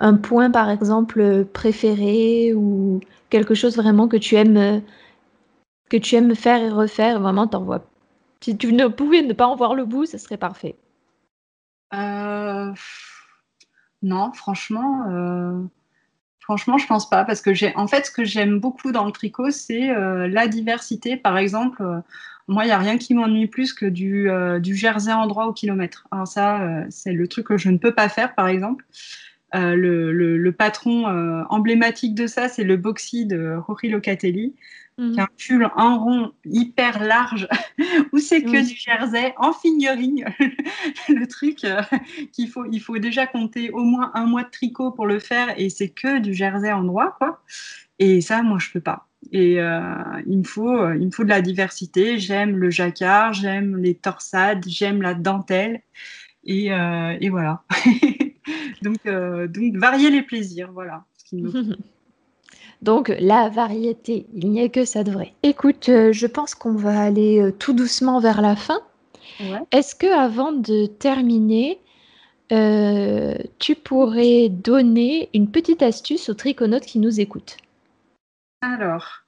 un point, par exemple, préféré ou quelque chose vraiment que tu aimes, que tu aimes faire et refaire? Vraiment, tu vois si tu ne pouvais ne pas en voir le bout, ce serait parfait. non, franchement, franchement, je pense pas parce que j'ai en fait, ce que j'aime beaucoup dans le tricot, c'est, la diversité. Par exemple, moi, il n'y a rien qui m'ennuie plus que du, euh, du jersey en droit au kilomètre. Alors ça, euh, c'est le truc que je ne peux pas faire, par exemple. Euh, le, le, patron emblématique de ça, c'est le Boxy de Rory Locatelli, mhm. qui est un pull en rond hyper large, où c'est que du jersey en fingering. le truc qu'il faut, il faut déjà compter au moins un mois de tricot pour le faire, et c'est que du jersey en droit, quoi. Et ça, moi, je peux pas. Et euh, il, me faut, euh, il me faut de la diversité. J'aime le jacquard, j'aime les torsades, j'aime la dentelle. Et, euh, et voilà. donc, donc, varier les plaisirs, voilà. Donc la variété, il n'y a que ça de vrai. Écoute, je pense qu'on va aller tout doucement vers la fin. Est-ce que avant de terminer, tu pourrais donner une petite astuce aux triconautes qui nous écoutent? Alors,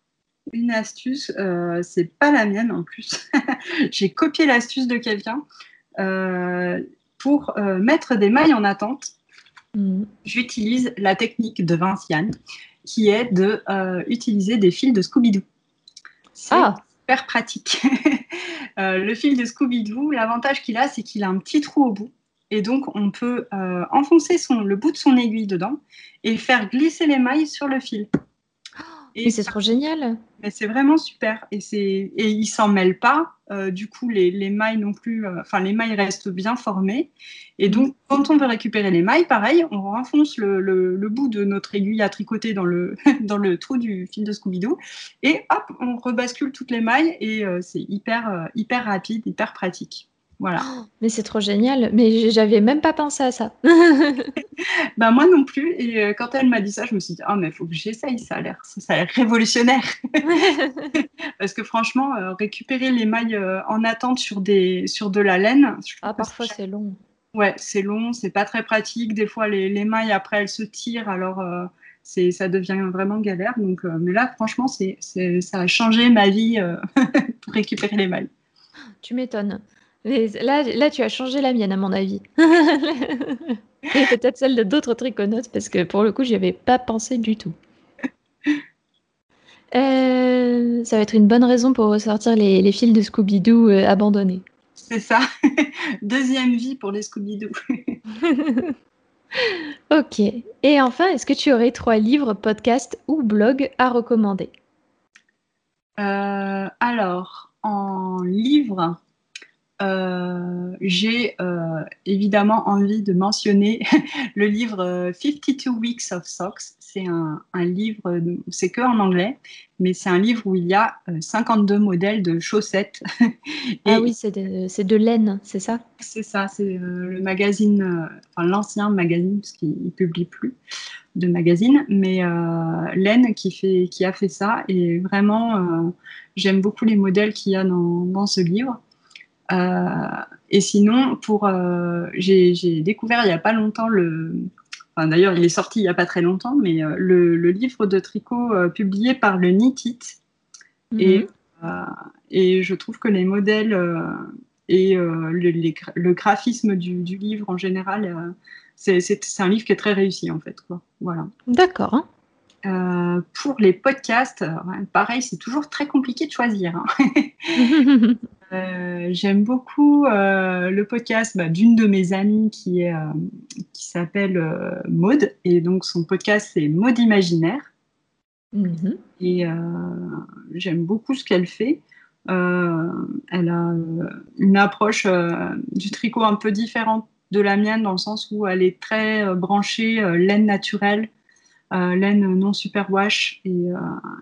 une astuce, euh, c'est pas la mienne en plus. J'ai copié l'astuce de quelqu'un euh, pour euh, mettre des mailles en attente. Mm. J'utilise la technique de Vinciane qui est de utiliser des fils de Scooby-Doo. C'est ah. super pratique. le fil de Scooby-Doo, l'avantage qu'il a, c'est qu'il a un petit trou au bout. Et donc, on peut enfoncer son, le bout de son aiguille dedans et faire glisser les mailles sur le fil. Et c'est trop génial. Mais c'est vraiment super. Et, et ils s'en mêlent pas. Euh, du coup, les, les mailles non plus, euh, les mailles restent bien formées. Et donc, quand on veut récupérer les mailles, pareil, on renfonce le, le, bout de notre aiguille à tricoter dans le, dans le trou du fil de Scooby-Doo. Et hop, on rebascule toutes les mailles. Et euh, c'est hyper, hyper rapide, hyper pratique. Voilà. Oh, mais c'est trop génial. Mais j'avais même pas pensé à ça. bah moi non plus. Et euh, quand elle m'a dit ça, je me suis dit ah mais il faut que j'essaye. Ça a l'air ça a l'air révolutionnaire. Parce que franchement, euh, récupérer les mailles euh, en attente sur des sur de la laine. Ah parfois c'est long. Ouais, c'est long, c'est pas très pratique. Des fois les, les mailles après elles se tirent, alors c'est ça devient vraiment galère. Donc mais là franchement c'est ça a changé ma vie pour récupérer les mailles. Tu m'étonnes là, là, tu as changé la mienne, à mon avis. Et peut-être celle de d'autres triconautes, parce que pour le coup, j'y avais pas pensé du tout. Euh, ça va être une bonne raison pour ressortir les, fils de Scooby-Doo euh, abandonnés. C'est ça. Deuxième vie pour les Scooby-Doo. ok. Et enfin, est-ce que tu aurais trois livres, podcasts ou blogs à recommander? Euh, Alors, en livre, j'ai euh, évidemment envie de mentionner le livre 52 Weeks of Socks. C'est un, livre, c'est que en anglais, mais c'est un livre où il y a 52 modèles de chaussettes. ah oui, c'est de, de, laine, c'est ça? C'est ça, c'est le magazine, enfin l'ancien magazine, parce qu'il ne publie plus de magazine, mais laine qui, fait, qui a fait ça. Et vraiment, j'aime beaucoup les modèles qu'il y a dans, dans ce livre. Euh, et sinon, pour, euh, j'ai découvert il n'y a pas longtemps le, Enfin, D'ailleurs, il est sorti il n'y a pas très longtemps, mais euh, le, livre de tricot publié par le Knit mhm. et, et je trouve que les modèles et le, graphisme du, livre en général, c'est un livre qui est très réussi en fait. Quoi. Voilà. D'accord. pour les podcasts, pareil, c'est toujours très compliqué de choisir. Hein. Euh, j'aime beaucoup euh, le podcast bah, d'une de mes amies qui, est, euh, qui s'appelle Maude. Et donc, son podcast, c'est Maude Imaginaire. Mm-hmm. Et j'aime beaucoup ce qu'elle fait. elle a une approche du tricot un peu différente de la mienne, dans le sens où elle est très branchée laine naturelle. Euh, laine non superwash et, euh,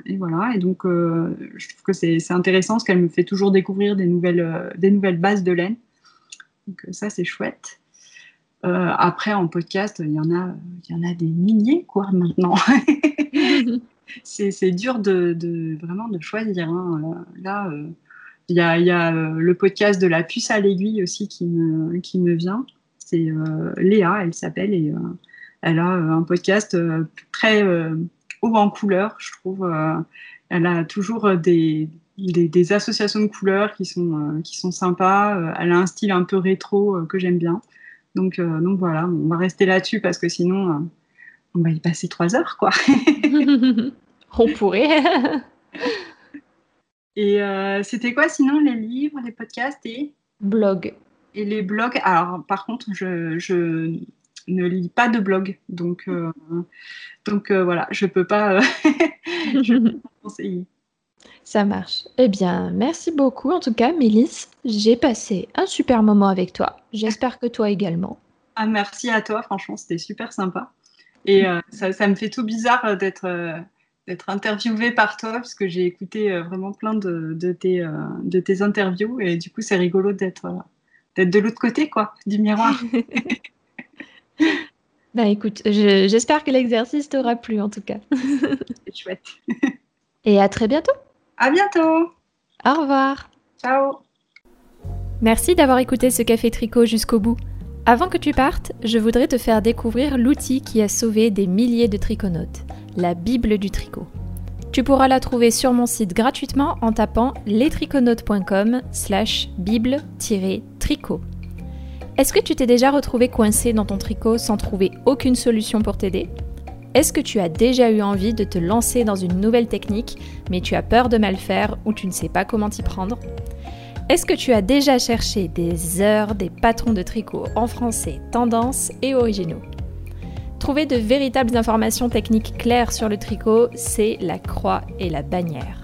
et, voilà. Et donc euh, je trouve que c'est intéressant parce qu'elle me fait toujours découvrir des nouvelles des nouvelles bases de laine. Donc ça c'est chouette. Après en podcast il y en a il y en a des milliers quoi maintenant. C'est dur de, de, vraiment de choisir hein. là il y a, y a le podcast de la puce à l'aiguille aussi qui me, qui me vient. C'est Léa elle s'appelle et elle a euh, un podcast euh, très euh, haut en couleur, je trouve. elle a toujours des, des, associations de couleurs qui sont, qui sont sympas. elle a un style un peu rétro que j'aime bien. Donc, donc voilà, on va rester là-dessus parce que sinon, on va y passer trois heures, quoi. on pourrait. et c'était quoi sinon les livres, les podcasts et Blogs. Et les blogs? Alors, par contre, je, je ne lis pas de blog. Donc, euh, donc euh, voilà, je ne peux pas, euh, conseiller. Ça marche. Eh bien, merci beaucoup en tout cas, Mélisse. J'ai passé un super moment avec toi. J'espère que toi également. Ah, merci à toi, franchement, c'était super sympa. Et ça, me fait tout bizarre d'être d'être interviewée par toi, parce que j'ai écouté vraiment plein de, de, tes, de tes interviews, et du coup, c'est rigolo d'être d'être de l'autre côté, quoi, du miroir. Bah écoute, j'espère que l'exercice t'aura plu en tout cas. C'est chouette. Et à très bientôt. À bientôt. Au revoir. Ciao. Merci d'avoir écouté ce café tricot jusqu'au bout. Avant que tu partes, je voudrais te faire découvrir l'outil qui a sauvé des milliers de triconautes, la Bible du tricot. Tu pourras la trouver sur mon site gratuitement en tapant lestriconautes.com slash bible-tricot. Est-ce que tu t'es déjà retrouvé coincé dans ton tricot sans trouver aucune solution pour t'aider? Est-ce que tu as déjà eu envie de te lancer dans une nouvelle technique, mais tu as peur de mal faire ou tu ne sais pas comment t'y prendre? Est-ce que tu as déjà cherché des heures des patrons de tricot en français, tendance et originaux? Trouver de véritables informations techniques claires sur le tricot, c'est la croix et la bannière.